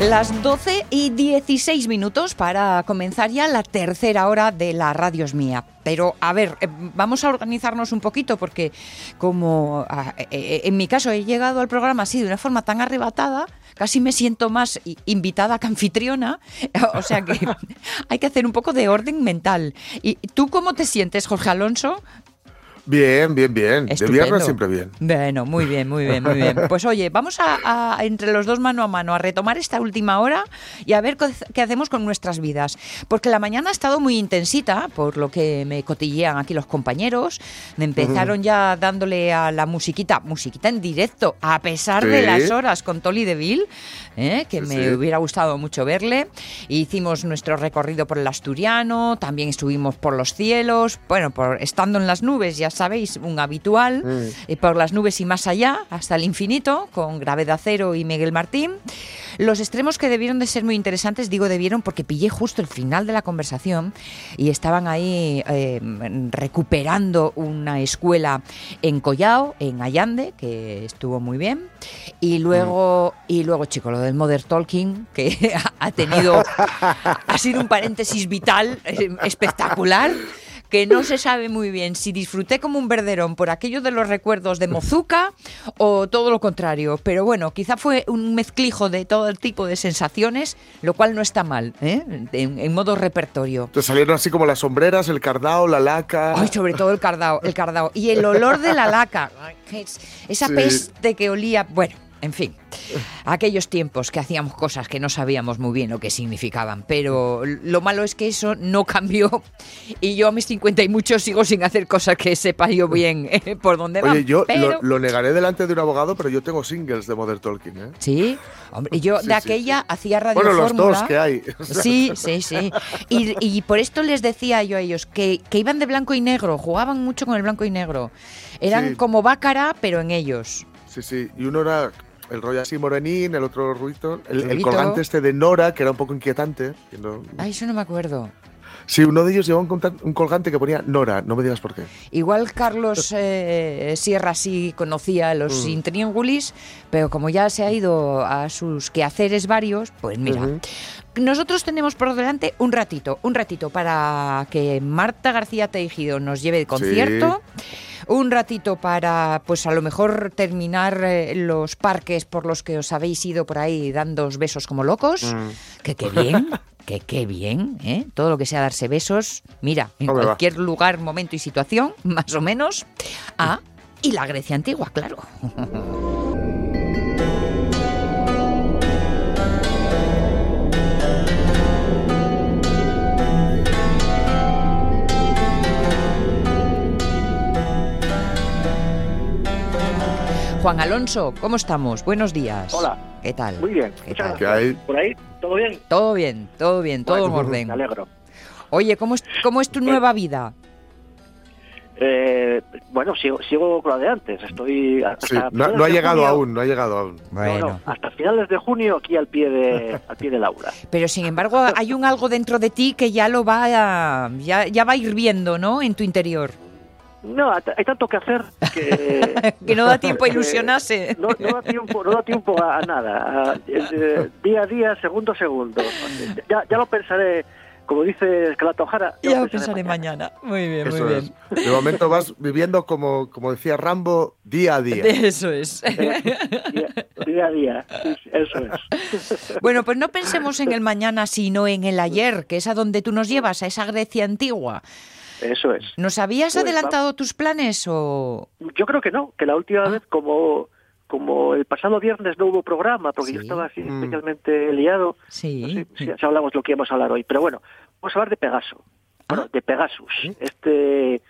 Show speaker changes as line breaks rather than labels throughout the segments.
Las 12 y 16 minutos para comenzar ya la tercera hora de la Radio es Mía. Pero, a ver, eh, vamos a organizarnos un poquito porque como ah, eh, eh, en mi caso he llegado al programa así de una forma tan arrebatada, casi me siento más invitada que anfitriona. O sea que hay que hacer un poco de orden mental. ¿Y tú cómo te sientes, Jorge Alonso?
Bien, bien, bien. De viernes siempre bien.
Bueno, muy bien, muy bien, muy bien. Pues oye, vamos a, a, entre los dos mano a mano a retomar esta última hora y a ver qué hacemos con nuestras vidas. Porque la mañana ha estado muy intensita, por lo que me cotillean aquí los compañeros. Me empezaron ya dándole a la musiquita, musiquita en directo, a pesar de las horas con Tolly Deville, ¿eh? que
Sí,
me
sí.
hubiera gustado mucho verle. Hicimos nuestro recorrido por el Asturiano, también estuvimos por los cielos, bueno, por estando en las nubes, ya sabéis, un habitual,
Mm.
y por las nubes y más allá, hasta el infinito, con Gravedad Cero y Miguel Martín. Los extremos que debieron de ser muy interesantes, digo debieron porque pillé justo el final de la conversación y estaban ahí eh, recuperando una escuela en Collao, en Allande, que estuvo muy bien. Y luego, y luego, chico, lo del Mother Talking, que ha tenido, ha sido un paréntesis vital eh, espectacular que no se sabe muy bien si disfruté como un verderón por aquello de los recuerdos de Mozuca o todo lo contrario. Pero bueno, quizá fue un mezclijo de todo el tipo de sensaciones, lo cual no está mal, ¿eh? en, en modo repertorio.
Te salieron así como las sombreras, el cardao, la laca.
Ay, sobre todo el cardao, el cardao. Y el olor de la laca. Esa
Sí.
peste que olía. Bueno, en fin. Aquellos tiempos que hacíamos cosas que no sabíamos muy bien lo que significaban. Pero lo malo es que eso no cambió. Y yo a mis 50 y muchos sigo sin hacer cosas que sepa yo bien eh, por dónde van.
Oye, yo
pero...
lo, lo negaré delante de un abogado, pero yo tengo singles de Modern Talking, ¿eh?
Sí, hombre, y yo
Sí,
de
sí,
aquella hacía radio
Bueno, los dos que hay.
Sí, sí, sí. Y, y por esto les decía yo a ellos que, que iban de blanco y negro, jugaban mucho con el blanco y negro. Eran
Sí.
como bácara, pero en ellos.
Sí, sí. Y uno era el rollo así morenín, el otro ruito. El, el colgante este de Nora, que era un poco inquietante. no-
Ay, eso no me acuerdo.
Sí, uno de ellos llevaba un, colgante que ponía Nora, no me digas por qué.
Igual Carlos eh, Sierra sí conocía los
Mm.
intríngulis, pero como ya se ha ido a sus quehaceres varios, pues mira. Nosotros tenemos por delante un ratito, un ratito para que Marta García Tejido nos lleve de concierto. Un ratito para, pues a lo mejor terminar eh, los parques por los que os habéis ido por ahí dando besos como locos.
Mm.
Que qué bien, que qué bien, ¿eh? Todo lo que sea darse besos, mira, en
Hombre, va.
cualquier lugar, momento y situación, más o menos. Ah, y la Grecia antigua, claro. Juan Alonso, ¿cómo estamos? Buenos días.
Hola.
¿Qué tal?
Muy bien.
¿Qué tal?
¿Qué hay?
¿Por ahí? ¿Todo bien?
Todo bien, todo bien, todo en
Bueno,
orden.
Me alegro.
Oye, ¿cómo es, cómo es tu nueva vida?
Eh, bueno, sigo, sigo con la de antes. Estoy hasta
Sí, no, ha llegado
junio-
aún, no ha llegado aún.
No, no, hasta finales de junio aquí al pie de al pie de Laura.
pero sin embargo hay un algo dentro de ti que ya lo va a, ya, ya va hirviendo, ¿no? En tu interior.
No, hay hay tanto que hacer que
Que no da tiempo a ilusionarse.
No, no da tiempo, no da tiempo a, a nada. A- eh, día a día, segundo a segundo. Ya, ya lo pensaré como dice Escalato Jara,
Ya pensaré mañana. Muy bien,
Eso
muy
es.
bien.
De momento vas viviendo como, como decía Rambo, día a día.
Eso es.
Día, día a día, eso es.
Bueno, pues no pensemos en el mañana, sino en el ayer, que es a donde tú nos llevas, a esa Grecia antigua.
Eso es.
¿Nos habías
Pues
adelantado tus planes o...?
Yo creo que no, que la última
Ah.
vez como como el pasado viernes no hubo programa porque yo estaba así
Mm.
especialmente liado,
Sí.
no sé si, si hablamos lo que íbamos a hablar hoy, pero bueno, vamos a hablar de Pegaso, bueno,
Ah.
de Pegasus, este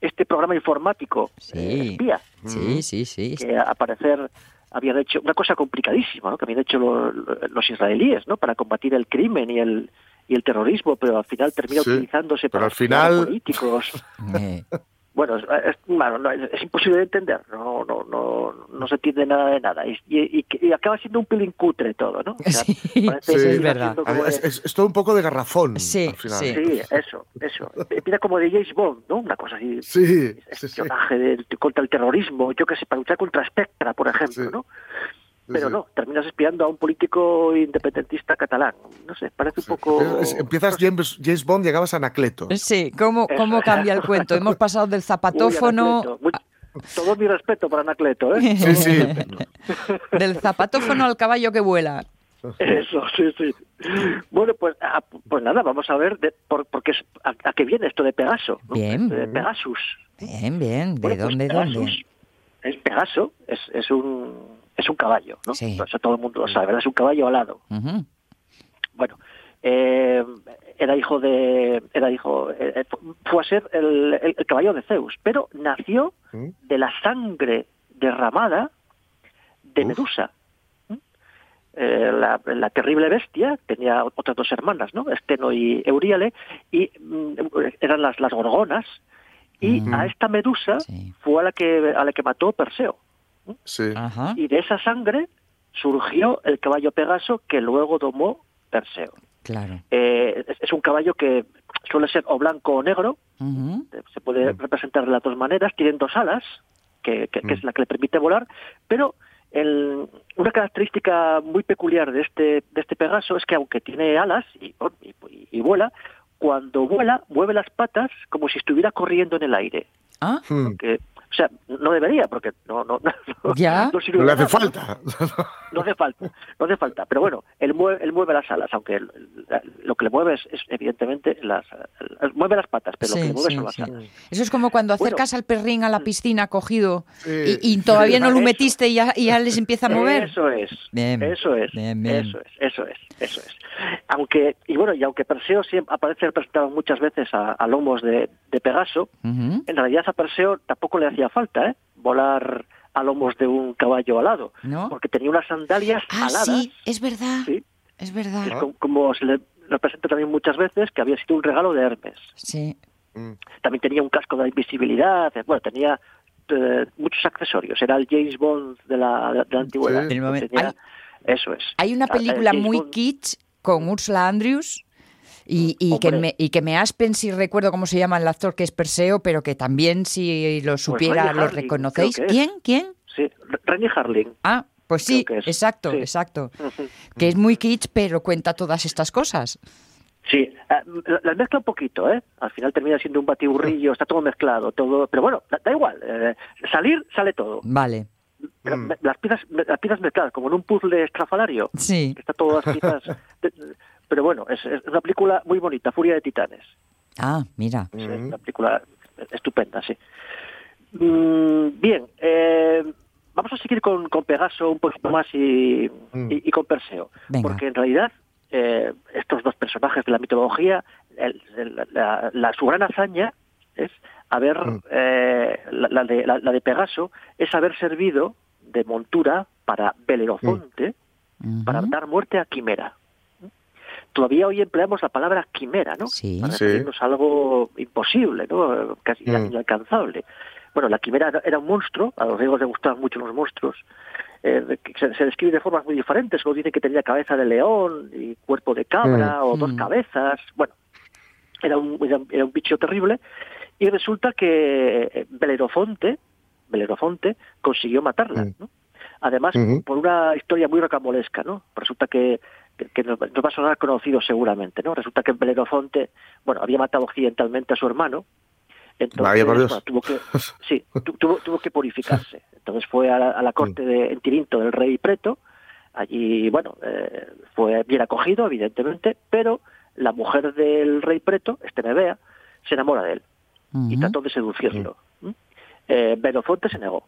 este programa informático
Sí.
eh, espía
Sí, sí, sí.
que a parecer habían hecho una cosa complicadísima, ¿no? que habían hecho lo- lo- los israelíes, ¿no? Para combatir el crimen y el y el terrorismo, pero al final termina
Sí,
utilizándose
pero
para
al final-
políticos.
Eh,
Bueno, es, es- bueno, no, es, es imposible de entender, no, no, no, no se entiende nada de nada y, y- y- y acaba siendo un pelín cutre todo, ¿no? O sea,
Sí,
parece
sí,
que
es
verdad.
Es,
de-
es- es todo un poco de garrafón
Sí,
al final.
sí.
Sí, eso, eso. Mira como de James Bond, ¿no? Una cosa así.
Sí, sí, sí.
espionaje del- contra el terrorismo, yo qué sé, para luchar contra Spectra, por ejemplo,
Sí.
¿no? Pero
sí.
no, terminas espiando a un político independentista catalán. No sé, parece un poco...
Es- empiezas James, James Bond, llegabas a Anacleto.
Sí, ¿cómo, cómo cambia el cuento? Hemos pasado del zapatófono.
Muy- Todo mi respeto para Anacleto, ¿eh?
Sí, sí.
del zapatófono al caballo que vuela.
Eso, sí, sí. Bueno, pues, ah, pues nada, vamos a ver de, por, por qué es- a, a qué viene esto de Pegaso. ¿no?
Bien.
De Pegasus.
Bien, bien. ¿De
Bueno, pues
dónde,
Pegasus
dónde?
Es Pegaso, es, es un es un caballo, ¿no?
Sí.
Eso todo el mundo lo sabe, ¿verdad? Es un caballo alado. Bueno, eh, era hijo de era hijo eh, eh, fue a ser el, el- el caballo de Zeus, pero nació
¿Mm?
de la sangre derramada de
Uf.
Medusa. ¿Mm? Eh, la, la terrible bestia tenía otras dos hermanas, ¿no? Esteno y Euríale, y mm, eran las, las gorgonas, y
Ujú.
a esta Medusa
Sí.
fue a la que a la que mató Perseo.
Sí.
Ajá.
Y de esa sangre surgió el caballo Pegaso que luego domó Perseo.
Claro.
Eh, es, un caballo que suele ser o blanco o negro, eh, se puede representar de las dos maneras, tienen dos alas, que, que- que es la que le permite volar, pero el- una característica muy peculiar de este, de este Pegaso es que aunque tiene alas y, y- y vuela, cuando vuela mueve las patas como si estuviera corriendo en el aire.
Ah,
Hmm.
O sea, no debería, porque no, no, no,
Ya.
no sirve
No le hace
nada,
falta.
No hace falta, no hace falta. Pero bueno, él mueve, él mueve las alas, aunque la- lo que le mueve es, es evidentemente las... mueve las patas, pero lo que
sí,
le mueve
sí,
son las
sí.
alas.
Eso es como cuando
Bueno.
acercas al perrín a la piscina cogido
Sí.
y, y todavía no lo
Eso.
metiste y ya, y ya les empieza a mover.
Eso es,
Bien,
eso es,
bien, bien.
eso es, eso es, eso es. Aunque, y bueno, y aunque Perseo siempre aparece representado muchas veces a, a lomos de, de Pegaso,
Ujú.
en realidad a Perseo tampoco le hacía falta, ¿eh? Volar a lomos de un caballo alado,
¿No?
porque tenía unas sandalias
Ah,
aladas,
sí, es verdad.
Sí.
Es verdad.
es como, como se le representa también muchas veces, que había sido un regalo de Hermes.
Sí.
Mm.
También tenía un casco de invisibilidad, eh, bueno, tenía eh, muchos accesorios, era el James Bond de la, de la antigüedad.
Sí.
Tenía-
Hay-
eso es.
Hay una
Ah, el
película muy
Bond-
kitsch con Ursula Andrews y, y que me, y que me aspen si recuerdo cómo se llama el actor que es Perseo, pero que también si lo supiera
Renny
lo
Harlin,
reconocéis. ¿Quién? ¿Quién?
Sí, Re- Renny Harling.
Ah, pues sí, exacto,
Sí.
exacto.
Ujú.
Que es muy kitsch, pero cuenta todas estas cosas.
Sí, ah, la- las mezcla un poquito, ¿eh? Al final termina siendo un batiburrillo, está todo mezclado, todo, pero bueno, da, da igual, eh, salir sale todo.
Vale.
Pero
Mm.
Las piezas, las piezas mezcladas, como en un puzzle estrafalario,
Sí.
que está todas las piezas. pero bueno, es, es una película muy bonita, Furia de Titanes.
Ah, mira.
Es
Ujú.
una película estupenda, sí. Mm, bien, eh, vamos a seguir con, con Pegaso un poquito más y,
Mm.
y- y con Perseo.
Venga.
Porque en realidad eh, estos dos personajes de la mitología, el- el- la, la- su gran hazaña es haber,
Mm.
eh, la, la de, la- la de Pegaso, es haber servido de montura para Belerofonte para dar muerte a Quimera. Todavía hoy empleamos la palabra quimera, ¿no?
Sí.
Para
Sí.
a algo imposible, ¿no? Casi
Mm.
inalcanzable. Bueno, la quimera era- un monstruo, a los griegos les gustaban mucho los monstruos, eh, se, se describe de formas muy diferentes, como dicen que tenía cabeza de león y cuerpo de cabra, o dos
Mm.
cabezas, bueno, era un, era, un- era un bicho terrible, y resulta que eh, Belerofonte, Belerofonte consiguió matarla,
Mm.
¿no? Además,
Ujú.
por una historia muy rocambolesca, ¿no? Resulta que que, que nos, nos va a sonar conocido seguramente, ¿no? Resulta que Belerofonte, bueno, había matado accidentalmente a su hermano, entonces
Vaya por Dios.
bueno, tuvo que, sí, tu- tuvo, tuvo que purificarse. Entonces fue a la, a la corte de en Tirinto del rey Preto, allí, bueno, eh, fue bien acogido, evidentemente, pero la mujer del rey Preto, Estenebea, se enamora de él y trató de seducirlo. ¿m? Eh, Benofonte se negó.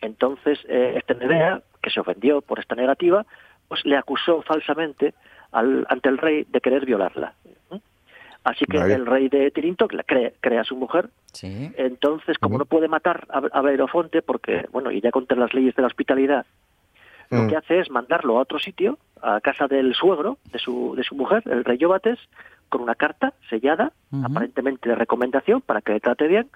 Entonces, eh, este Medea, que se ofendió por esta negativa, pues le acusó falsamente al, ante el rey de querer violarla. Así que el rey de Tirinto cree, cree a su mujer.
Sí.
Entonces, como no puede matar a, a porque, bueno, y ya contra las leyes de la hospitalidad, lo
Mm.
que hace es mandarlo a otro sitio, a casa del suegro de su, de su mujer, el rey Yobates, con una carta sellada, aparentemente de recomendación para que le trate bien,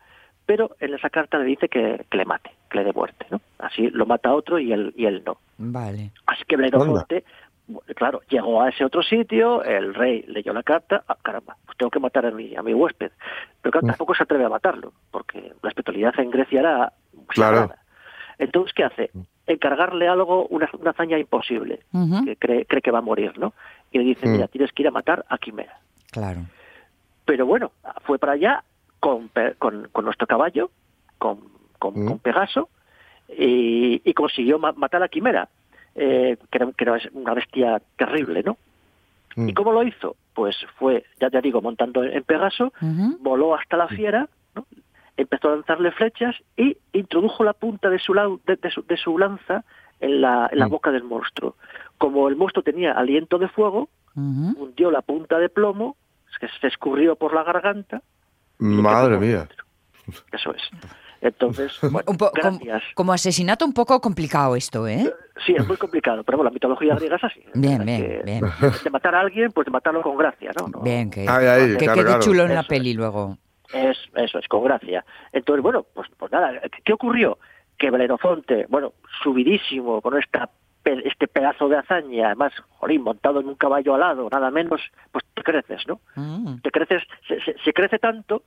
pero en esa carta le dice que, que le mate, que le dé muerte. ¿no? Así lo mata otro y él, y él no.
Vale.
Así que Blenofante, claro, llegó a ese otro sitio, el rey leyó la carta, ah, caramba, pues tengo que matar a mi, a mi huésped. Pero claro,
Mm.
tampoco se atreve a matarlo, porque la espiritualidad en Grecia era
Claro.
sagrada. Entonces, ¿qué hace? Encargarle algo, una, una hazaña imposible, que cree, cree que va a morir, ¿no? Y le dice,
Mm.
mira, tienes que ir a matar a Quimera.
Claro.
Pero bueno, fue para allá con, con, con nuestro caballo, con, con,
Mm.
con Pegaso, y, y consiguió ma- matar a Quimera, eh, que, era, que era una bestia terrible, ¿no?
Mm.
¿Y cómo lo hizo? Pues fue, ya te digo, montando en Pegaso, voló hasta la fiera, ¿no? empezó a lanzarle flechas y introdujo la punta de su, lau- de, de su, de su lanza en la, en la
Mm.
boca del monstruo. Como el monstruo tenía aliento de fuego, hundió la punta de plomo, que se escurrió por la garganta.
Madre mía.
Eso es. Entonces, bueno,
Un
gracias.
como asesinato un poco complicado esto, ¿eh?
Sí, es muy complicado, pero bueno, la mitología griega es así.
Bien,
Hay
bien,
que-
bien.
De matar a alguien, pues de matarlo con gracia, ¿no? No-
Bien, que,
Ay, ay,
que
claro,
quede
claro.
chulo en la peli luego.
Es, eso es, con gracia. Entonces, bueno, pues, pues nada, ¿qué ocurrió? Que Belerofonte, bueno, subidísimo con esta este pedazo de hazaña, además, jolín, montado en un caballo alado, nada menos, pues te creces, ¿no?
Mm.
Te creces, se, se- se crece tanto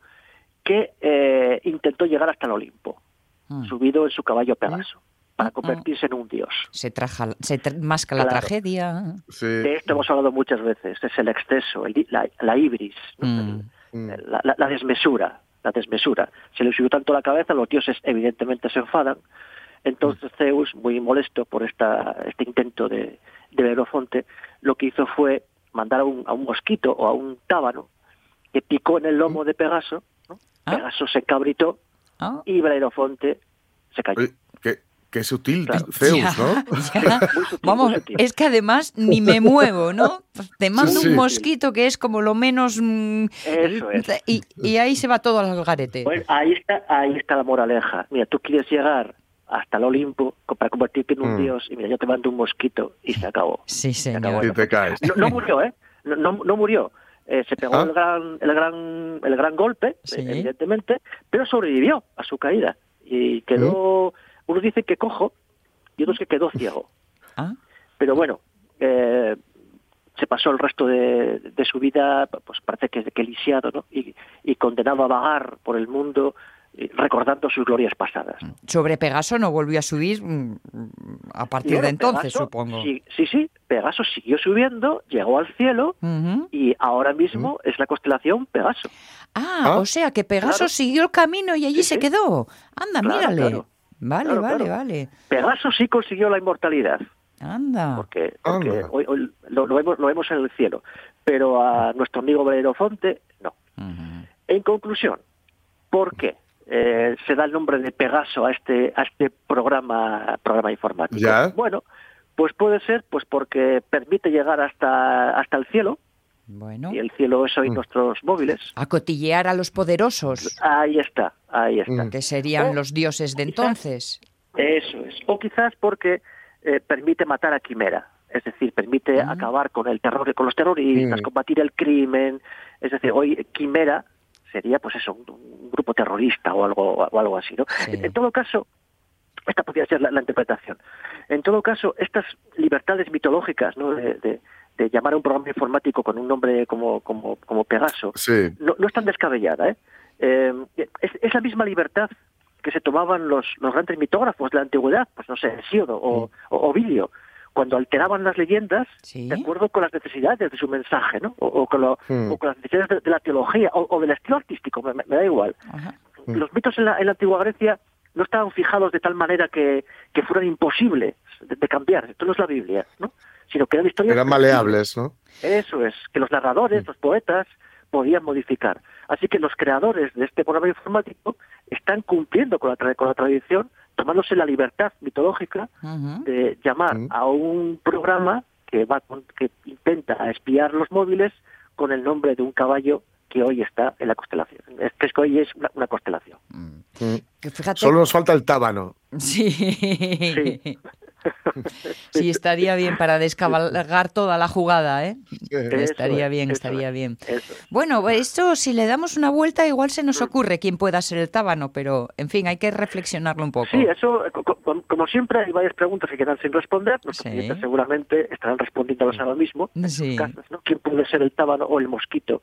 que eh, intentó llegar hasta el Olimpo,
Mm.
subido en su caballo Pegaso, para
Mm.
convertirse en un dios.
Se, traja, se tra- masca la
Claro.
tragedia.
Sí.
De esto hemos hablado muchas veces, es el exceso, el, la, la ibris, ¿no?
Mm.
Mm.
la, la- la desmesura, la desmesura. Se le subió tanto la cabeza, los dioses evidentemente se enfadan. Entonces Zeus, muy molesto por esta, este intento de, de lo que hizo fue mandar a un, a un mosquito o a un tábano que picó en el lomo de Pegaso. ¿no?
Ah.
Pegaso se cabritó
Ah.
y Belerofonte se cayó.
Qué, qué sutil
Claro.
Zeus,
Ya,
¿no?
ya.
Muy sutil,
Vamos, es que además ni me muevo, ¿no? Te mando
sí.
un mosquito que es como lo menos... mm,
Eso es.
Y, y ahí se va todo al garete.
Pues ahí está, ahí está la moraleja. Mira, tú quieres llegar hasta el Olimpo para convertirte en un
Mm.
dios y mira, yo te mando un mosquito y se acabó.
Sí,
Se acabó.
señor.
Y te caes.
No, no murió, ¿eh? No, no, no murió. Eh, se pegó
Ah.
el, gran, el, gran, el gran golpe,
Sí.
eh, evidentemente, pero sobrevivió a su caída. Y quedó, unos dicen que cojo y otros que quedó ciego.
Ah,
Pero bueno, eh, se pasó el resto de, de su vida, pues parece que, que lisiado, ¿no? Y, y condenado a vagar por el mundo eh, recordando sus glorias pasadas.
sobre Pegaso no volvió a subir mm, a partir de entonces,
Pegaso,
supongo.
Sí, sí, sí, Pegaso siguió subiendo, llegó al cielo y ahora mismo es la constelación Pegaso.
Ah,
Ah.
o sea que Pegaso
Claro.
siguió el camino y allí
Sí,
se
sí.
quedó. Anda,
Claro,
mírale.
claro.
Vale,
Claro,
vale,
claro.
vale.
Pegaso sí consiguió la inmortalidad,
Anda.
porque, porque
Anda.
hoy, hoy lo, lo vemos, lo vemos en el cielo, pero a nuestro amigo Belerofonte no. En conclusión, ¿por qué eh, se da el nombre de Pegaso a este a este programa programa informático?
Ya.
Bueno, pues puede ser pues porque permite llegar hasta hasta el cielo
Bueno,
y el cielo es hoy
Mm.
nuestros móviles.
a cotillear a los poderosos,
Ahí está, ahí está.
Mm.
que serían
Oh,
los dioses de
quizás.
entonces.
Eso es. O quizás porque eh, permite matar a Quimera. Es decir, permite
Ah.
acabar con el terror, con los terroristas,
Mm.
combatir el crimen. Es decir, hoy Quimera sería, pues eso, un, un grupo terrorista o algo, o algo así, ¿no?
Sí.
En todo caso, esta podría ser la, la interpretación. En todo caso, estas libertades mitológicas, ¿no? De, de- de llamar a un programa informático con un nombre como, como, como Pegaso,
Sí.
no, no es tan descabellada. ¿eh? Eh, es, es la misma libertad que se tomaban los, los grandes mitógrafos de la antigüedad, pues no sé, Hesíodo o, o Ovidio, cuando alteraban las leyendas
Sí.
de acuerdo con las necesidades de su mensaje, ¿no? O, o con, lo-
Hmm.
o con las necesidades de, de la teología o, o del estilo artístico, me, da igual.
Ajá.
Mm.
Los mitos en la, en la antigua Grecia no estaban fijados de tal manera que, que fueran imposibles de, de cambiar. Esto no es la Biblia, ¿no? Sino que eran historias
Eran maleables, ¿no?
Eso es, que los narradores, los poetas, podían modificar. Así que los creadores de este programa informático están cumpliendo con la, tra- con la tradición, tomándose la libertad mitológica de llamar a un programa que va con- que intenta espiar los móviles con el nombre de un caballo que hoy está en la constelación. Es que es que hoy es una, una constelación.
Mm.
Que fíjate.
Solo nos falta el tábano.
Sí.
Sí.
Sí, estaría bien para descabalgar toda la jugada, ¿eh? Estaría
es,
bien, estaría
es,
bien.
es.
Bueno, esto si le damos una vuelta igual se nos ocurre quién pueda ser el tábano, pero en fin, hay que reflexionarlo un poco.
Sí, eso, co- co- como siempre, hay varias preguntas que quedan sin responder. Nuestros
Sí.
clientes seguramente estarán respondiéndolas ahora mismo. en
Sí.
casas, ¿no? ¿Quién puede ser el tábano o el mosquito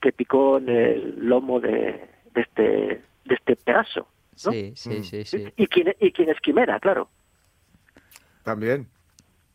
que picó en el lomo de, de este de este Pegaso? ¿no?
sí, sí, sí, sí.
¿Y, quién, ¿Y quién es Quimera? Claro.
También.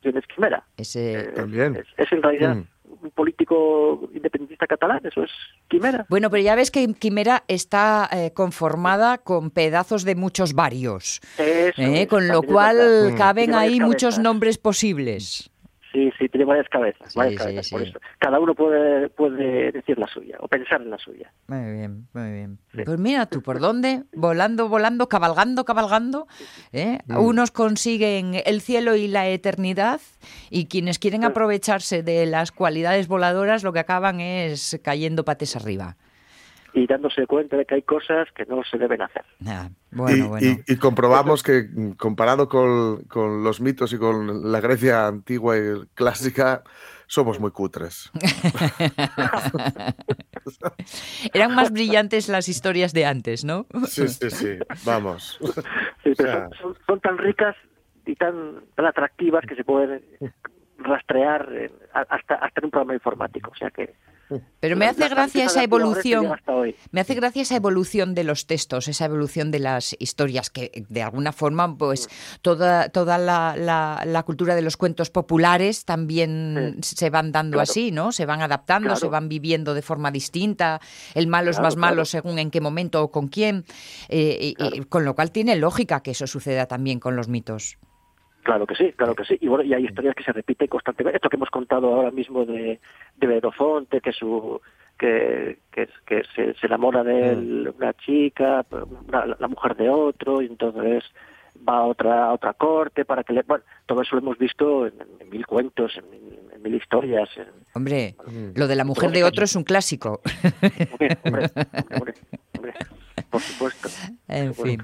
¿Quién es Quimera?
Ese...
Eh,
También.
Es, es en realidad
Mm.
un político independentista catalán, eso es Quimera.
Bueno, pero ya ves que Quimera está eh, conformada con pedazos de muchos varios,
Eso
¿eh?
es,
con lo
es
cual.
Mm.
caben ahí muchos nombres posibles.
Sí, sí, tiene varias cabezas.
Sí,
varias
sí,
cabezas, por eso. Cada uno puede, puede decir la suya o pensar en la suya.
Muy bien, muy bien. Pues mira tú, ¿por dónde? Volando, volando, cabalgando, cabalgando. ¿eh? Unos consiguen el cielo y la eternidad y quienes quieren aprovecharse de las cualidades voladoras lo que acaban es cayendo pates arriba.
Y dándose cuenta de que hay cosas que no se deben hacer.
Ah, bueno,
y,
bueno.
y- y comprobamos que comparado con, con los mitos y con la Grecia antigua y clásica, somos muy cutres.
Eran más brillantes las historias de antes, ¿no?
Sí, sí, sí. Vamos.
Sí, pero
O sea-
son, tan ricas y tan, tan atractivas que se pueden rastrear hasta, hasta en un programa informático. O sea que
Pero me hace gracia esa evolución. Me hace gracia esa evolución de los textos, esa evolución de las historias, que de alguna forma, pues, toda, toda la, la- la cultura de los cuentos populares también se van dando
Claro.
así, ¿no? Se van adaptando,
Claro.
se van viviendo de forma distinta. El malo es más malo según en qué momento o con quién. eh, con lo cual tiene lógica que eso suceda también con los mitos.
Claro que sí, claro que sí. Y bueno, y hay historias que se repiten constantemente. Esto que hemos contado ahora mismo de, de que su que, que, que se, se enamora de él una chica, una- la mujer de otro, y entonces va a otra a otra corte para que le... Bueno, todo eso lo hemos visto en, en mil cuentos, en, en mil historias.
Hombre, lo de la mujer de otro es un clásico.
hombre, hombre, hombre, hombre, por supuesto.
en
Por
fin.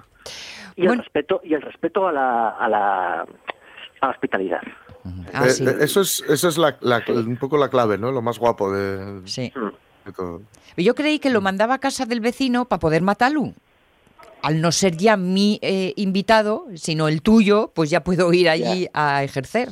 Y el respeto y el respeto a la, a la, a la hospitalidad.
Ah,
Eh,
sí.
eh, Eso es, eso es la- la- un poco la clave, ¿no? Lo más guapo de,
Sí.
Mm.
de todo.
Yo creí que lo mandaba a casa del vecino para poder matarlo. Al no ser ya mi eh, invitado, sino el tuyo, pues ya puedo ir allí a ejercer.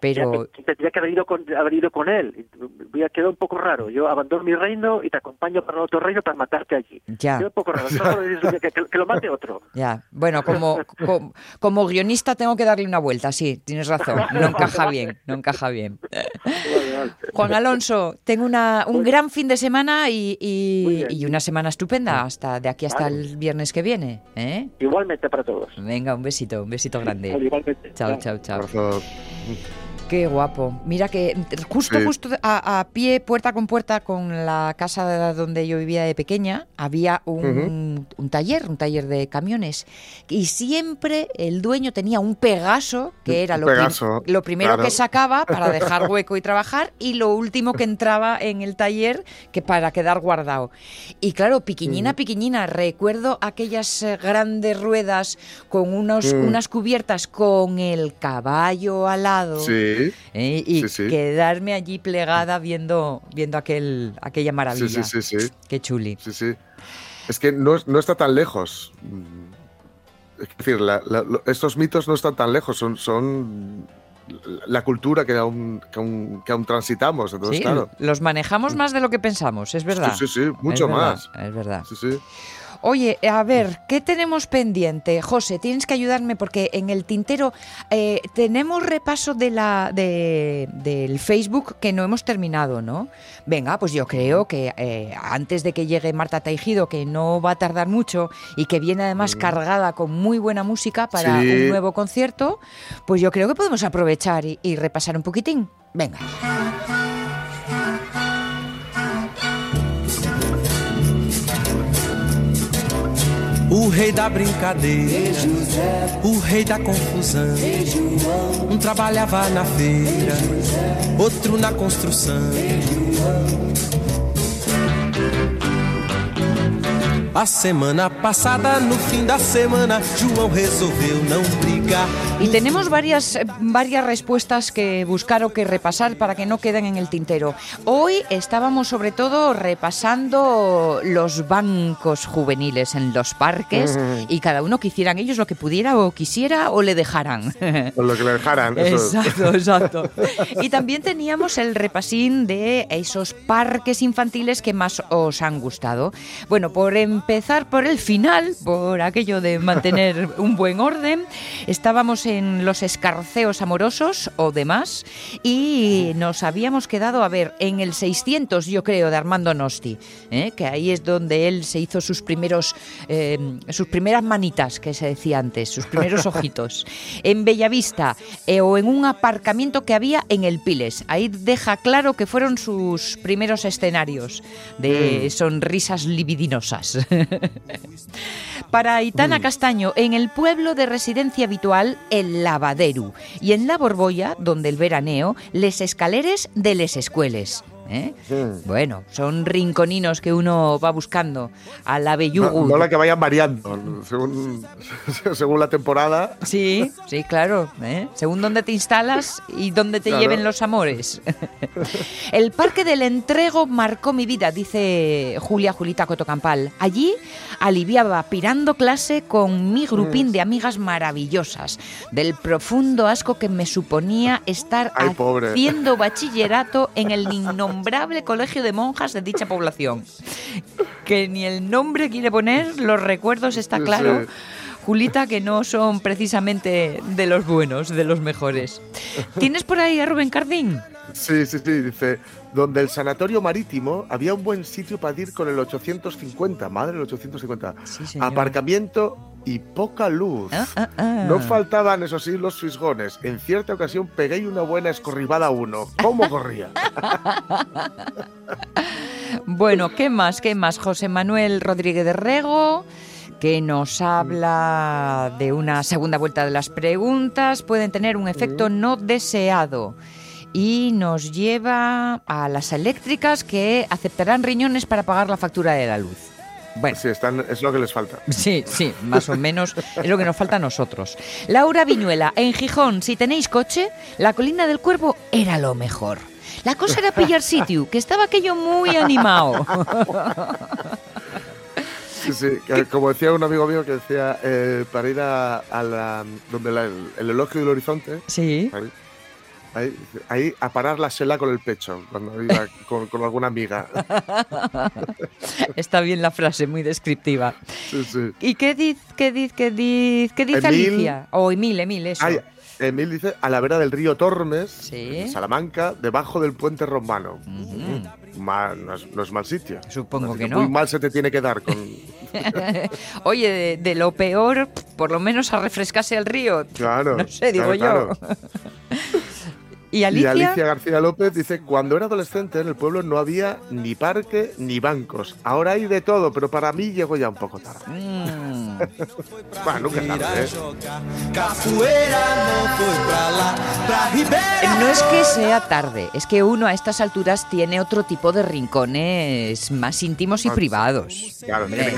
Pero
Ya, tendría que haber ido con, haber ido con él. Hubiera quedado un poco raro. Yo abandono mi reino y te acompaño para otro reino para matarte allí.
Ya.
Queda un poco raro. Solo que, que- lo mate otro.
ya, bueno, como, como, como guionista tengo que darle una vuelta, sí, tienes razón. No encaja bien, no encaja bien. Juan Alonso, tengo una, un gran fin de semana y, y- y una semana estupenda hasta de aquí hasta
Vale.
el viernes que viene. ¿Eh?
Igualmente para todos.
Venga, un besito, un besito grande.
igualmente.
Chao,
Chao.
chao. Qué guapo. Mira que justo,
Sí.
justo a, a pie, puerta con puerta, con la casa donde yo vivía de pequeña, había un, un taller, un taller de camiones. Y siempre el dueño tenía un Pegaso, que era lo, prim-
Pegaso,
lo primero
claro.
que sacaba para dejar hueco y trabajar, y lo último que entraba en el taller que para quedar guardado. Y claro, piquiñina, piquiñina, recuerdo aquellas eh, grandes ruedas con unos,
Mm.
unas cubiertas con el caballo al lado.
Sí,
¿eh? y
Sí,
quedarme allí plegada viendo, viendo aquel, aquella maravilla.
sí, sí, sí,
Qué chuli.
sí, sí. Es que no, no está tan lejos. Es decir, la- la- lo- estos mitos no están tan lejos, son, son la cultura que aún, que aún, que aún transitamos. Entonces,
Sí,
claro.
los manejamos más de lo que pensamos, es verdad.
Sí, sí, sí, mucho
Es verdad,
más.
Es verdad.
Sí, sí.
Oye, a ver, ¿qué tenemos pendiente? José, tienes que ayudarme porque en el tintero eh, tenemos repaso de la, de- del Facebook que no hemos terminado, ¿no? Venga, pues yo creo que eh, antes de que llegue Marta Teijido, que no va a tardar mucho y que viene además cargada con muy buena música para
Sí.
un nuevo concierto, pues yo creo que podemos aprovechar y, y repasar un poquitín. Venga.
O rei da brincadeira, o rei da confusão. Um trabalhava na feira, outro na construção. A semana passada, no fim da semana, João resolveu não brigar.
Y tenemos varias, varias respuestas que buscar o que repasar para que no queden en el tintero. Hoy estábamos sobre todo repasando los bancos juveniles en los parques y cada uno que hicieran ellos lo que pudiera o quisiera o le dejaran.
Con lo que le dejaran. eso es.
Exacto, exacto. Y también teníamos el repasín de esos parques infantiles que más os han gustado. Bueno, por empezar por el final, por aquello de mantener un buen orden, estábamos en los escarceos amorosos o demás y nos habíamos quedado, a ver, en el 600 yo creo de Armando Nosti, ¿eh? que ahí es donde él se hizo sus primeros, eh, sus primeras manitas, que se decía antes, sus primeros ojitos. En Bellavista eh, o en un aparcamiento que había en el Piles. Ahí deja claro que fueron sus primeros escenarios de sonrisas libidinosas. Para Aitana Castaño, en el pueblo de residencia habitual, el Lavadero. Y en La Borbolla, donde el veraneo, les escaleres de les escueles. ¿Eh? Bueno, son rinconinos que uno va buscando a la
No,
Bellugu.
no la que vayan variando según, según la temporada.
Sí, sí, claro. ¿eh? Según dónde te instalas y dónde te
Claro.
lleven los amores. El Parque del Entrego marcó mi vida, dice Julia Julita Cotocampal. Allí aliviaba pirando clase con mi grupín de amigas maravillosas, del profundo asco que me suponía estar
Ay,
haciendo bachillerato en el innombrable colegio de monjas de dicha población. Que ni el nombre quiere poner, los recuerdos está claro.
sí.
Julita, que no son precisamente de los buenos, de los mejores. ¿Tienes por ahí a Rubén Cardín?
Sí, sí, sí, dice, donde el sanatorio marítimo había un buen sitio para ir con el 850, madre el 850.
Sí, señor.
Aparcamiento y poca luz.
Ah, ah, ah.
No faltaban, eso sí, los fisgones. En cierta ocasión pegué una buena escorribada a uno. ¿Cómo corría?
Bueno, ¿qué más? ¿Qué más? José Manuel Rodríguez de Rego, que nos habla de una segunda vuelta de las preguntas, pueden tener un efecto no deseado. Y nos lleva a las eléctricas que aceptarán riñones para pagar la factura de la luz. Bueno,
Sí, están, es lo que les falta.
Sí, sí, más o menos es lo que nos falta a nosotros. Laura Viñuela, en Gijón, si tenéis coche, la colina del Cuervo era lo mejor. La cosa era pillar sitio, que estaba aquello muy animado.
Sí, sí, que como decía un amigo mío que decía, eh, para ir a, a la, donde la- el, el elogio del horizonte,
Sí.
ahí, ahí, ahí a parar la sela con el pecho, cuando iba con, con alguna amiga.
Está bien la frase, muy descriptiva.
Sí, sí.
¿Y qué dice, qué dice, qué dice, qué dice
Emil.
Alicia? O Emil, Emil, eso.
Ay, Emil dice, a la vera del río Tormes,
Sí.
en Salamanca, debajo del puente romano.
Ujú.
Ma- no, es, no es mal sitio.
Supongo que
Muy
no.
mal se te tiene que dar con...
Oye, de, de lo peor, por lo menos a refrescarse el río.
Claro.
No sé, digo
claro,
yo.
claro.
¿Y
Y
Alicia?
García López dice, cuando era adolescente en el pueblo no había ni parque ni bancos. Ahora hay de todo, pero para mí llegó ya un poco tarde.
Mm.
Bueno, nunca es tarde, ¿eh?
No es que sea tarde, es que uno a estas alturas tiene otro tipo de rincones más íntimos y
Ah,
privados.
Claro, tiene
e.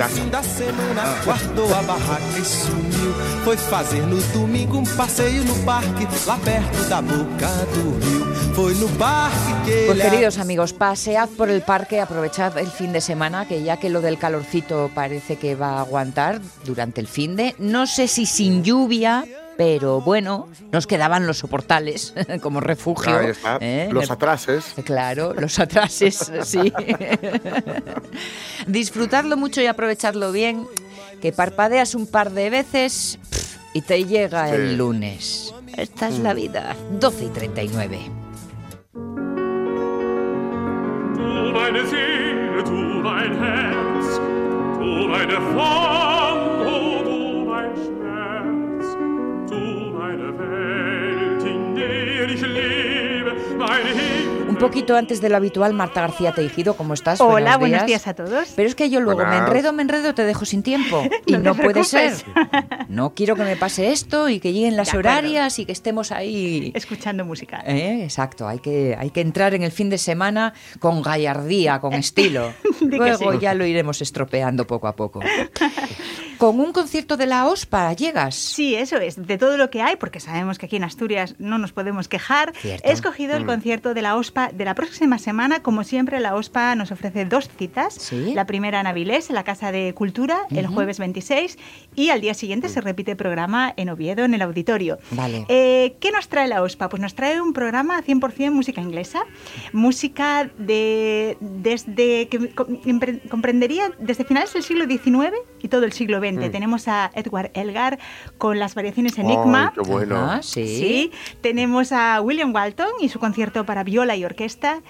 Foi fazer no domingo um passeio no parque, lá perto da boca do rio. Foi no parque que
Pues queridos amigos, pasead por el parque, aprovechad el fin de semana, que ya que lo del calorcito parece que va a aguantar durante el fin de, no sé si sin lluvia, Pero bueno, nos quedaban los soportales como refugio.
Ahí está.
¿eh?
Los atrases.
Claro, los atrases, sí. Disfrutarlo mucho y aprovecharlo bien, que parpadeas un par de veces y te llega
Sí.
el lunes. Esta es la vida. 12 y 39.
Du meine Seele, du mein Herz, du meine Form,
poquito antes de lo habitual, Marta García Teijido, ¿cómo estás?
Hola, buenos días a todos.
Pero es que yo luego me enredo, me enredo, te dejo sin tiempo. Y
No
puede ser. No quiero que me pase esto y que lleguen las
De acuerdo.
horarias y que estemos ahí.
Escuchando música.
Eh, Exacto, hay que, hay que entrar en el fin de semana con gallardía, con estilo. Luego
sí.
ya lo iremos estropeando poco a poco. Con un concierto de la OSPA llegas.
Sí, eso es, de todo lo que hay, porque sabemos que aquí en Asturias no nos podemos quejar.
Cierto.
He escogido el concierto de la OSPA de la próxima semana. Como siempre, la OSPA nos ofrece dos citas.
Sí.
La primera en Avilés, en la Casa de Cultura, el jueves 26, y al día siguiente se repite el programa en Oviedo, en el auditorio.
Vale.
Eh, ¿Qué nos trae la OSPA? Pues nos trae un programa 100% música inglesa, música de desde que comprendería desde finales del siglo XIX y todo el siglo XX. Tenemos a Edward Elgar con las variaciones Enigma.
Ay, qué bueno.
Ajá, sí.
Sí, tenemos a William Walton y su concierto para viola y orquesta.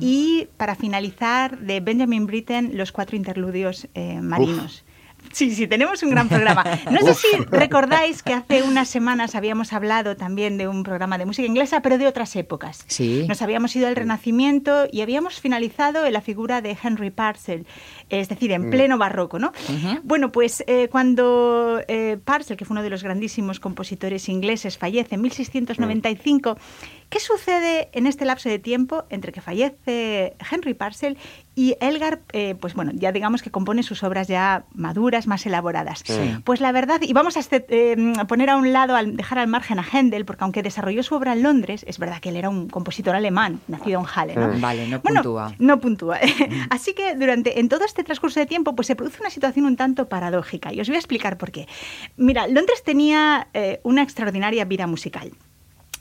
Y para finalizar, de Benjamin Britten, los cuatro interludios eh, marinos. Sí, sí, tenemos un gran programa. No sé si recordáis que hace unas semanas habíamos hablado también de un programa de música inglesa, pero de otras épocas.
Sí.
Nos habíamos ido al Renacimiento y habíamos finalizado en la figura de Henry Parcel, es decir, en pleno barroco, ¿no? Bueno, pues eh, cuando eh, Parcel, que fue uno de los grandísimos compositores ingleses, fallece en 1695, ¿qué sucede en este lapso de tiempo entre que fallece Henry Parcel y Elgar, eh, pues bueno, ya digamos que compone sus obras ya maduras, más elaboradas? Pues la verdad, y vamos a este- eh, poner a un lado, al dejar al margen a Händel, porque aunque desarrolló su obra en Londres, es verdad que él era un compositor alemán, nacido en Halle, ¿no?
Mm, Vale, no
Bueno,
puntúa.
no puntúa. Así que durante en todo este transcurso de tiempo, pues se produce una situación un tanto paradójica. Y os voy a explicar por qué. Mira, Londres tenía eh, una extraordinaria vida musical.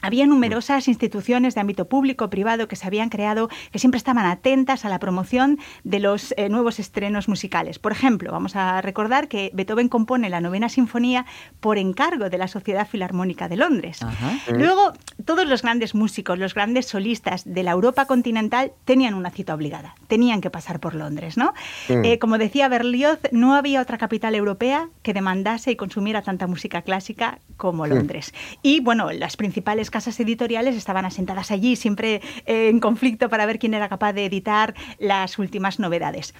Había numerosas instituciones de ámbito público, privado, que se habían creado, que siempre estaban atentas a la promoción de los eh, nuevos estrenos musicales. Por ejemplo, vamos a recordar que Beethoven compone la novena sinfonía por encargo de la Sociedad Filarmónica de Londres.
Ajá.
Luego, todos los grandes músicos, los grandes solistas de la Europa continental tenían una cita obligada, tenían que pasar por Londres, ¿no? Eh, como decía Berlioz, no había otra capital europea que demandase y consumiera tanta música clásica como Londres. Y bueno, las principales casas editoriales estaban asentadas allí, siempre eh, en conflicto para ver quién era capaz de editar las últimas novedades.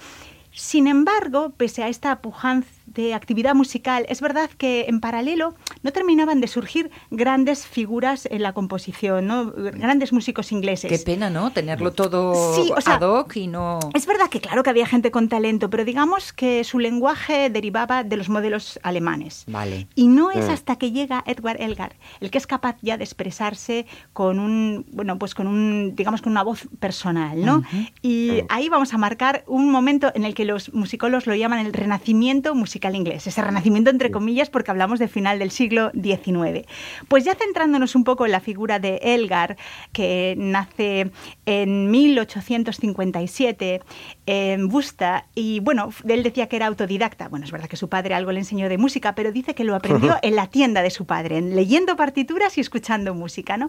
Sin embargo, pese a esta pujanza de actividad musical, es verdad que en paralelo no terminaban de surgir grandes figuras en la composición, ¿no? grandes músicos ingleses.
Qué pena, ¿no? Tenerlo todo
Sí, o sea,
ad hoc y no...
Es verdad que claro que había gente con talento, pero digamos que su lenguaje derivaba de los modelos alemanes.
Vale.
Y no es hasta que llega Edward Elgar el que es capaz ya de expresarse con un, bueno, pues con un, digamos, con una voz personal, ¿no? Y ahí vamos a marcar un momento en el que los musicólogos lo llaman el renacimiento musical inglés, ese renacimiento entre comillas porque hablamos del final del siglo XIX. Pues ya centrándonos un poco en la figura de Elgar, que nace en 1857 en Busta, y bueno, él decía que era autodidacta. Bueno, es verdad que su padre algo le enseñó de música, pero dice que lo aprendió en la tienda de su padre, en- leyendo partituras y escuchando música, ¿no?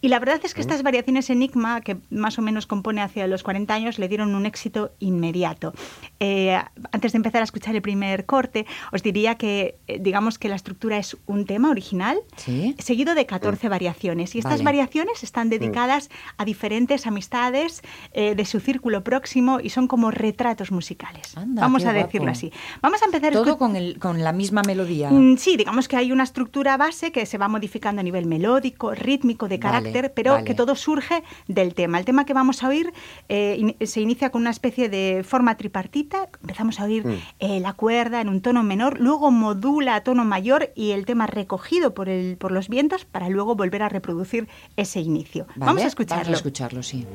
Y la verdad es que estas variaciones Enigma, que más o menos compone hacia los 40 años, le dieron un éxito inmediato. Eh, antes de empezar a escuchar el primer corte, os diría que, eh, digamos que la estructura es un tema original,
Sí.
seguido de 14 variaciones. Y estas
Vale.
variaciones están dedicadas a diferentes amistades eh, de su círculo próximo y son como retratos musicales.
Anda,
Vamos a
guapo.
decirlo así. Vamos a empezar
Todo con, el, con la misma melodía.
Mm, Sí, digamos que hay una estructura base que se va modificando a nivel melódico, rítmico, de
Vale,
carácter, pero
vale.
que todo surge del tema. El tema que vamos a oír eh, in- se inicia con una especie de forma tripartita. Empezamos a oír eh, la cuerda en un tono menor, luego modula a tono mayor y el tema recogido por, el, por los vientos para luego volver a reproducir ese inicio.
¿Vale?
Vamos a escucharlo.
Vamos a escucharlo, sí.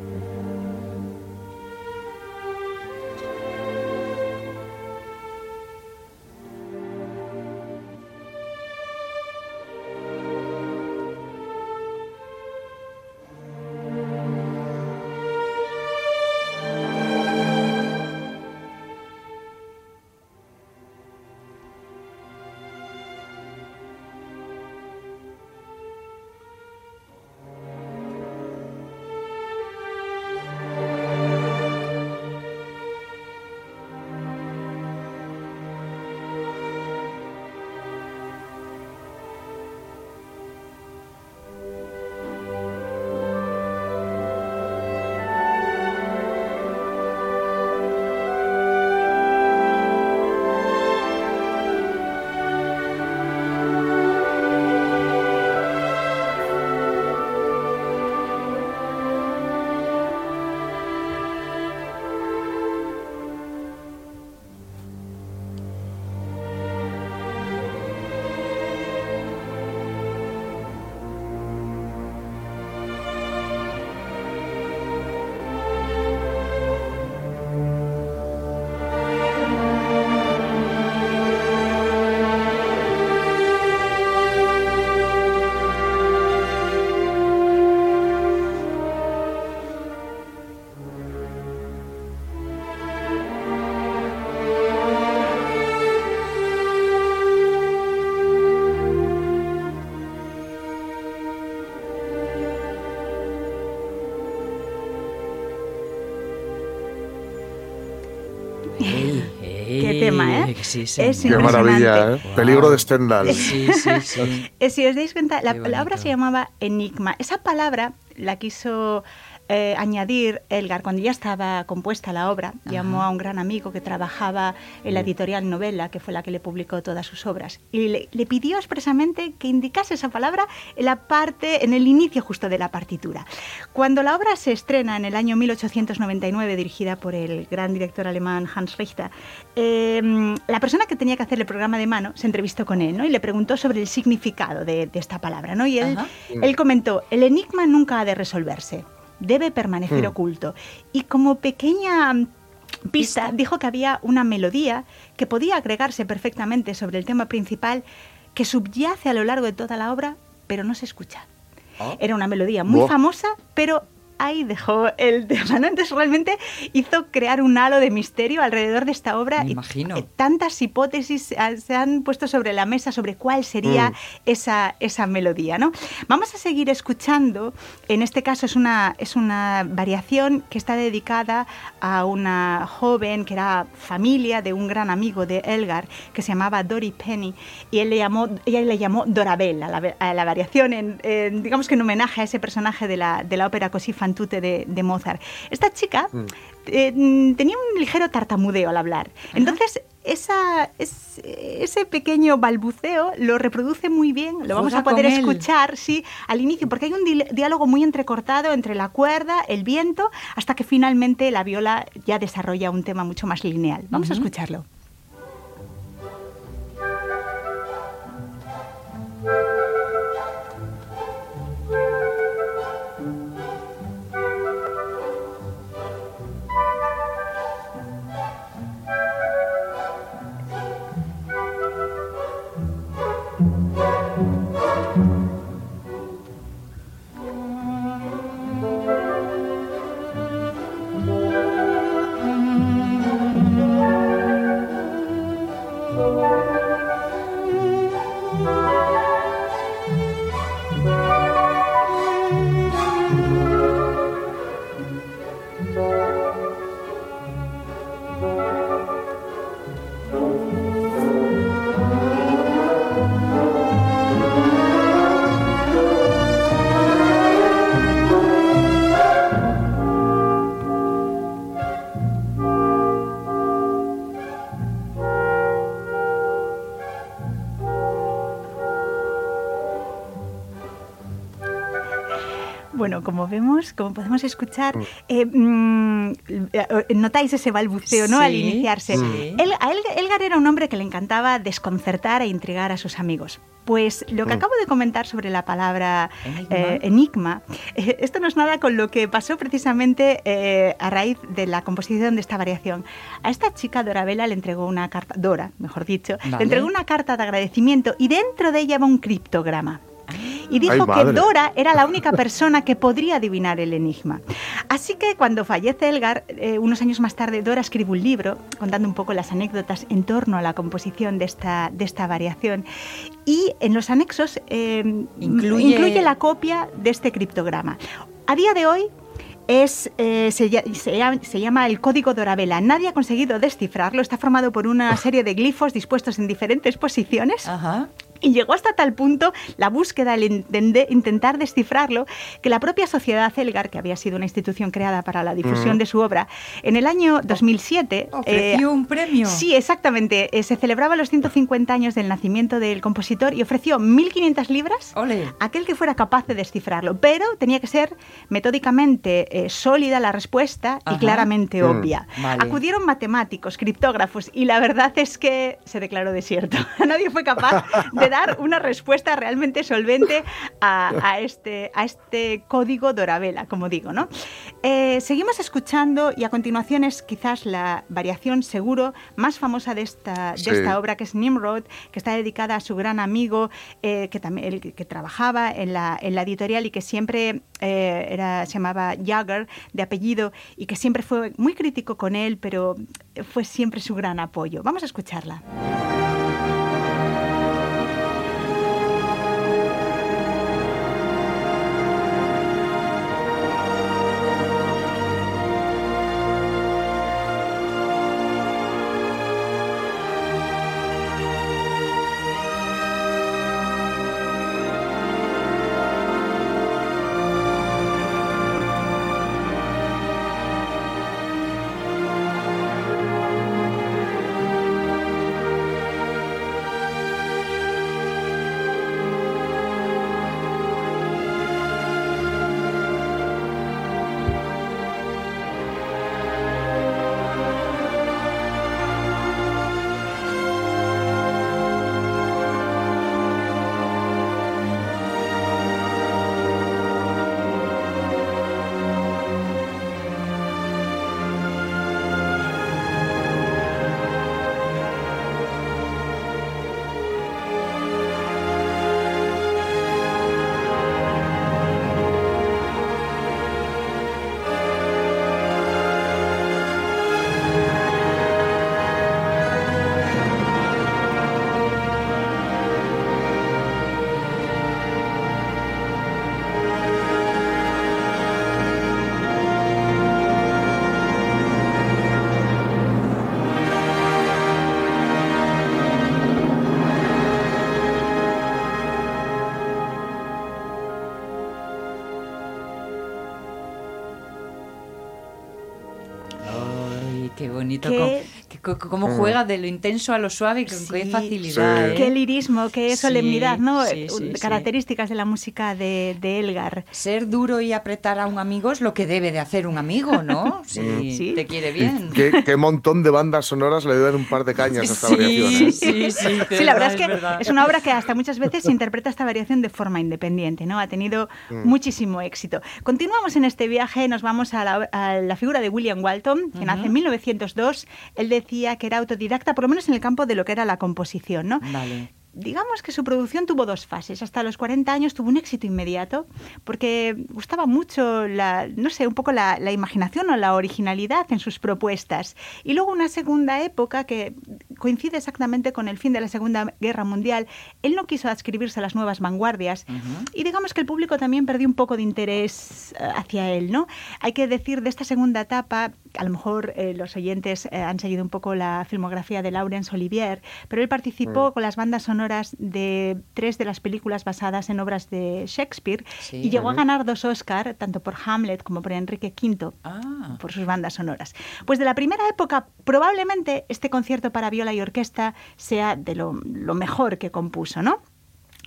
Tema.
Sí,
Es
Qué maravilla, ¿eh? Peligro de Stendhal.
Sí, sí, sí.
Si os dais cuenta, la,
bonito.
se llamaba Enigma. Esa palabra la quiso eh, añadir Elgar cuando ya estaba compuesta la obra. Llamó a un gran amigo que trabajaba en la editorial Novela, que fue la que le publicó todas sus obras, y le, le pidió expresamente que indicase esa palabra en la parte, en el inicio justo de la partitura. Cuando la obra se estrena en el año 1899, dirigida por el gran director alemán Hans Richter, eh, la persona que tenía que hacer el programa de mano se entrevistó con él ¿no? y le preguntó sobre el significado de, de esta palabra. ¿no? Y él,
Ajá.
él comentó, el enigma nunca ha de resolverse, debe permanecer
Mm.
oculto. Y como pequeña pista, dijo que había una melodía que podía agregarse perfectamente sobre el tema principal que subyace a lo largo de toda la obra, pero no se escucha. Era una melodía muy famosa, pero ahí dejó el tema. ¿no? Entonces realmente hizo crear un halo de misterio alrededor de esta obra.
Me
y,
imagino.
eh, tantas hipótesis ah, se han puesto sobre la mesa sobre cuál sería
Mm.
esa, esa melodía. ¿no? Vamos a seguir escuchando. En este caso es una, es una variación que está dedicada a una joven que era familia de un gran amigo de Elgar que se llamaba Dory Penny y él le llamó, ella le llamó Dorabel a la, a la variación, en, en, digamos que en homenaje a ese personaje de la, de la ópera Così fan tutte de, de Mozart. Esta chica eh, mm, tenía un ligero tartamudeo al hablar. Entonces, esa, es- ese pequeño balbuceo lo reproduce muy bien, lo vamos
Juega
a poder
él.
escuchar sí, al inicio, porque hay un di- diálogo muy entrecortado entre la cuerda, el viento, hasta que finalmente la viola ya desarrolla un tema mucho más lineal. Vamos a escucharlo. Como vemos, como podemos escuchar, eh, mm, eh, notáis ese balbuceo, ¿no? Al
Sí,
iniciarse.
sí.
El- a El- Elgar era un hombre que le encantaba desconcertar e intrigar a sus amigos. Pues lo que acabo de comentar sobre la palabra
Enigma.
eh, enigma, eh, esto no es nada con lo que pasó precisamente eh, a raíz de la composición de esta variación. A esta chica Dorabella le entregó una carta, Dora, mejor dicho,
Vale.
le entregó una carta de agradecimiento y dentro de ella va un criptograma. Y dijo
Ay,
que. Dora era la única persona que podría adivinar el enigma. Así que cuando fallece Elgar, eh, unos años más tarde, Dora escribe un libro contando un poco las anécdotas en torno a la composición de esta, de esta variación. Y en los anexos eh,
Incluye-
incluye la copia de este criptograma. A día de hoy es, eh, se, lla- se llama, se llama el código Dorabella. Nadie ha conseguido descifrarlo. Está formado por una serie de glifos dispuestos en diferentes posiciones.
Ajá.
Y llegó hasta tal punto la búsqueda, el intende- intentar descifrarlo, que la propia Sociedad Elgar, que había sido una institución creada para la difusión de su obra, en el año 2007...
Ofreció un premio.
Sí, exactamente. Eh, se celebraba los 150 años del nacimiento del compositor y ofreció 1.500 libras
Ole.
a aquel que fuera capaz de descifrarlo. Pero tenía que ser metódicamente eh, sólida la respuesta y
Ajá.
claramente
Mm.
obvia.
Vale.
Acudieron matemáticos, criptógrafos y la verdad es que se declaró desierto. Nadie fue capaz de dar una respuesta realmente solvente a, a este, a este código Dorabella, como digo. ¿no? Eh, seguimos escuchando y a continuación es quizás la variación seguro más famosa de esta, de
Sí.
esta obra, que es Nimrod, que está dedicada a su gran amigo eh, que, también, el que, que trabajaba en la, en la editorial y que siempre eh, era, se llamaba Jagger, de apellido, y que siempre fue muy crítico con él, pero fue siempre su gran apoyo. Vamos a escucharla.
Qué bonito.
Qué-
Cómo, cómo juega de lo intenso a lo suave y con qué facilidad.
Sí.
¿eh?
Qué lirismo, qué
Sí,
solemnidad, ¿no?
sí,
Eh. Características de la música de, de Elgar.
Ser duro y apretar a un amigo es lo que debe de hacer un amigo, ¿no? Si
Sí.
te quiere bien.
qué, qué montón de bandas sonoras le deben un par de cañas a esta variación.
Sí,
¿eh?
sí, sí.
Sí, la verdad es que
verdad.
es una obra que hasta muchas veces se interpreta esta variación de forma independiente, ¿no? Ha tenido muchísimo éxito. Continuamos en este viaje, nos vamos a la, a la figura de William Walton, que nace en 1902. Él decía que era autodidacta, por lo menos en el campo de lo que era la composición, ¿no?
Vale.
Digamos que su producción tuvo dos fases. Hasta los 40 años tuvo un éxito inmediato porque gustaba mucho, la, no sé, un poco la, la imaginación o la originalidad en sus propuestas. Y luego una segunda época que coincide exactamente con el fin de la Segunda Guerra Mundial. Él no quiso adscribirse a las nuevas vanguardias y digamos que el público también perdió un poco de interés eh, hacia él, ¿no? Hay que decir de esta segunda etapa, a lo mejor eh, los oyentes eh, han seguido un poco la filmografía de Laurence Olivier, pero él participó con las bandas sonoras de tres de las películas basadas en obras de Shakespeare
Sí.
y llegó a ganar dos Oscar, tanto por Hamlet como por Enrique V
Ah.
por sus bandas sonoras. Pues de la primera época, probablemente este concierto para viola y orquesta sea de lo, lo mejor que compuso, ¿no?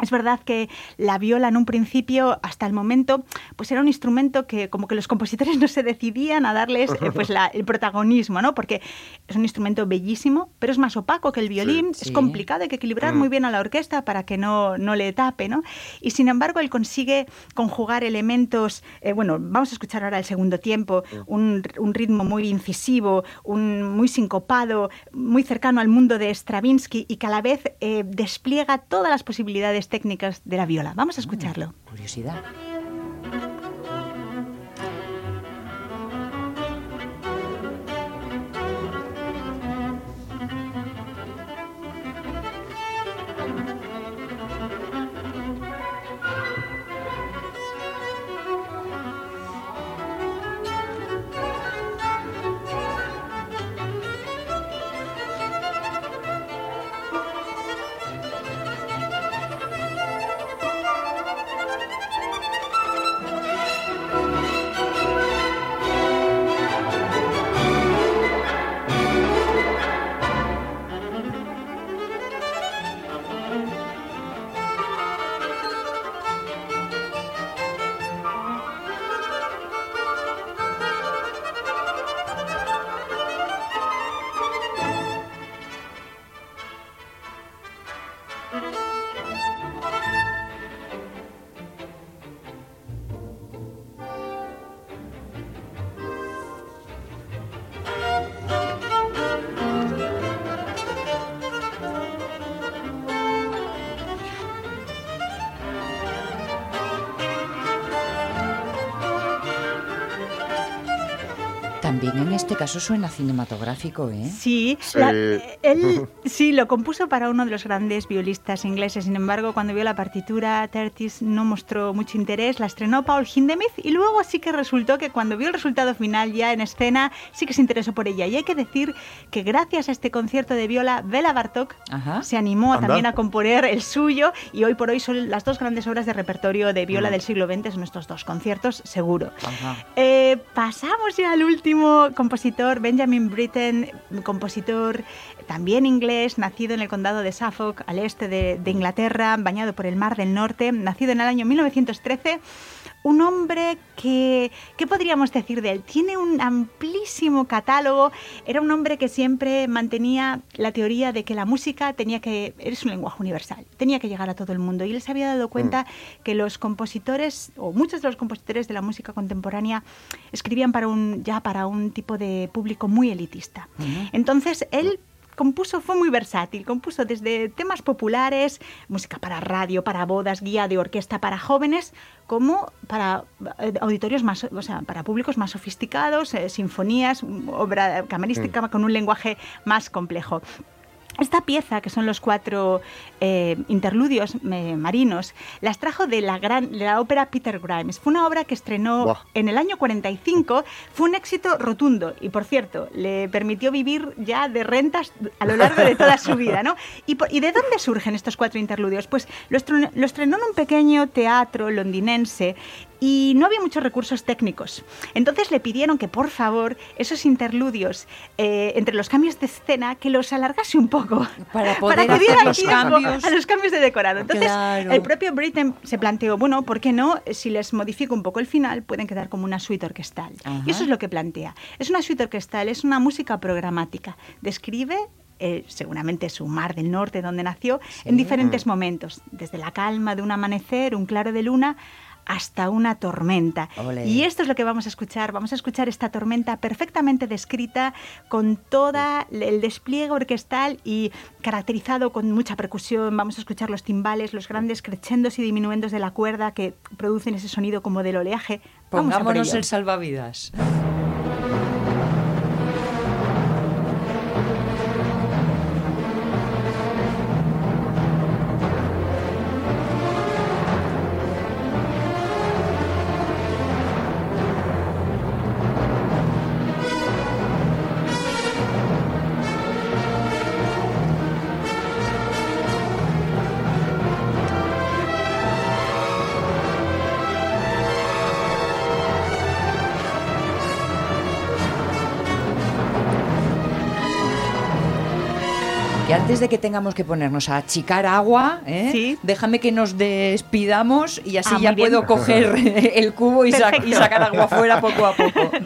Es verdad que la viola en un principio, hasta el momento, pues era un instrumento que como que los compositores no se decidían a darles eh, pues la- el protagonismo, ¿no? Porque es un instrumento bellísimo, pero es más opaco que el violín,
Sí.
es complicado, hay que equilibrar muy bien a la orquesta para que no, no le tape, ¿no? Y sin embargo, él consigue conjugar elementos, eh, bueno, vamos a escuchar ahora el segundo tiempo, un, un ritmo muy incisivo, un, muy sincopado, muy cercano al mundo de Stravinsky y que a la vez eh, despliega todas las posibilidades técnicas de la viola. Vamos a escucharlo.
Curiosidad. También en este caso suena cinematográfico, ¿eh?
Sí,
Sí.
la- él sí lo compuso para uno de los grandes violistas ingleses. Sin embargo, cuando vio la partitura, Tertis no mostró mucho interés. La estrenó Paul Hindemith y luego sí que resultó que cuando vio el resultado final ya en escena, sí que se interesó por ella. Y hay que decir que gracias a este concierto de viola, Bela Bartok
Ajá.
se animó
Anda.
también a componer el suyo y hoy por hoy son las dos grandes obras de repertorio de viola del siglo XX, son estos dos conciertos, seguro.
Ajá.
Eh, pasamos ya al último compositor, Benjamin Britten, compositor también inglés, nacido en el condado de Suffolk, al este de, de Inglaterra, bañado por el Mar del Norte, nacido en el año 1913. Un hombre que, ¿qué podríamos decir de él? Tiene un amplísimo catálogo. Era un hombre que siempre mantenía la teoría de que la música tenía que, es un lenguaje universal, tenía que llegar a todo el mundo. Y él se había dado cuenta que los compositores, o muchos de los compositores de la música contemporánea, escribían para un, ya para un tipo de público muy elitista. Entonces, él compuso, fue muy versátil, compuso desde temas populares, música para radio, para bodas, guía de orquesta para jóvenes, como para eh, auditorios más, o sea, para públicos más sofisticados, eh, sinfonías, obra camerística con un lenguaje más complejo. Esta pieza, que son los cuatro eh, interludios eh, marinos, las trajo de la, gran, de la ópera Peter Grimes. Fue una obra que estrenó
Buah.
en el año 45, fue un éxito rotundo y, por cierto, le permitió vivir ya de rentas a lo largo de toda su vida. ¿no? ¿Y, por- y de dónde surgen estos cuatro interludios? Pues lo estrenó, lo estrenó en un pequeño teatro londinense y no había muchos recursos técnicos. Entonces le pidieron que por favor esos interludios eh, entre los cambios de escena que los alargase un poco
Para poder
que
hacer
dieran
los cambios.
a los cambios de decorado. Entonces
Claro.
el propio Britten se planteó, bueno, ¿por qué no? Si les modifico un poco el final, pueden quedar como una suite orquestal.
Ajá.
Y eso es lo que plantea. Es una suite orquestal, es una música programática. Describe eh, seguramente su mar del norte donde nació en diferentes momentos, desde la calma de un amanecer, un claro de luna, hasta una tormenta. Y esto es lo que vamos a escuchar. Vamos a escuchar esta tormenta perfectamente descrita con todo el despliegue orquestal y caracterizado con mucha percusión. Vamos a escuchar los timbales, los grandes crescendos y diminuendos de la cuerda que producen ese sonido como del oleaje. Vamos a por
Pongámonos
ello.
el salvavidas. Antes de que tengamos que ponernos a achicar agua, ¿eh?
Sí.
déjame que nos despidamos y así
Ah,
ya puedo coger el cubo y, sa- y sacar agua fuera poco a poco.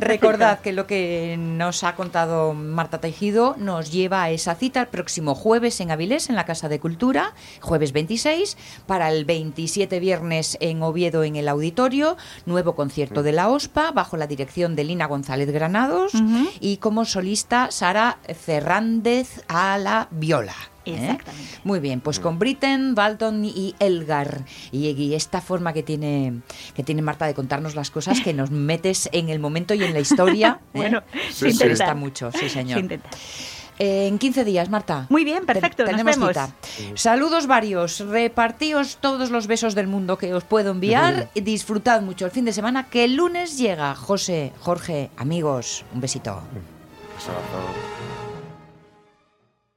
Recordad que lo que nos ha contado Marta Tejido nos lleva a esa cita el próximo jueves en Avilés, en la Casa de Cultura, jueves 26, para el 27 viernes en Oviedo en el auditorio, nuevo concierto de la OSPA bajo la dirección de Lina González Granados y como solista Sara Fernández a la viola. ¿Eh?
Exactamente.
Muy bien, pues con Britten, Dalton y Elgar. Y, y esta forma que tiene, que tiene Marta de contarnos las cosas que nos metes en el momento y en la historia. ¿eh?
Bueno,
se
se
Gusta
intenta.
mucho, sí
Se
señor. Eh, en 15 días, Marta.
Muy bien, perfecto,
Te-
nos
tenemos
vemos.
cita. Saludos varios, repartíos todos los besos del mundo que os puedo enviar y disfrutad mucho el fin de semana que el lunes llega. José, Jorge, amigos, un besito.
Ah, ah.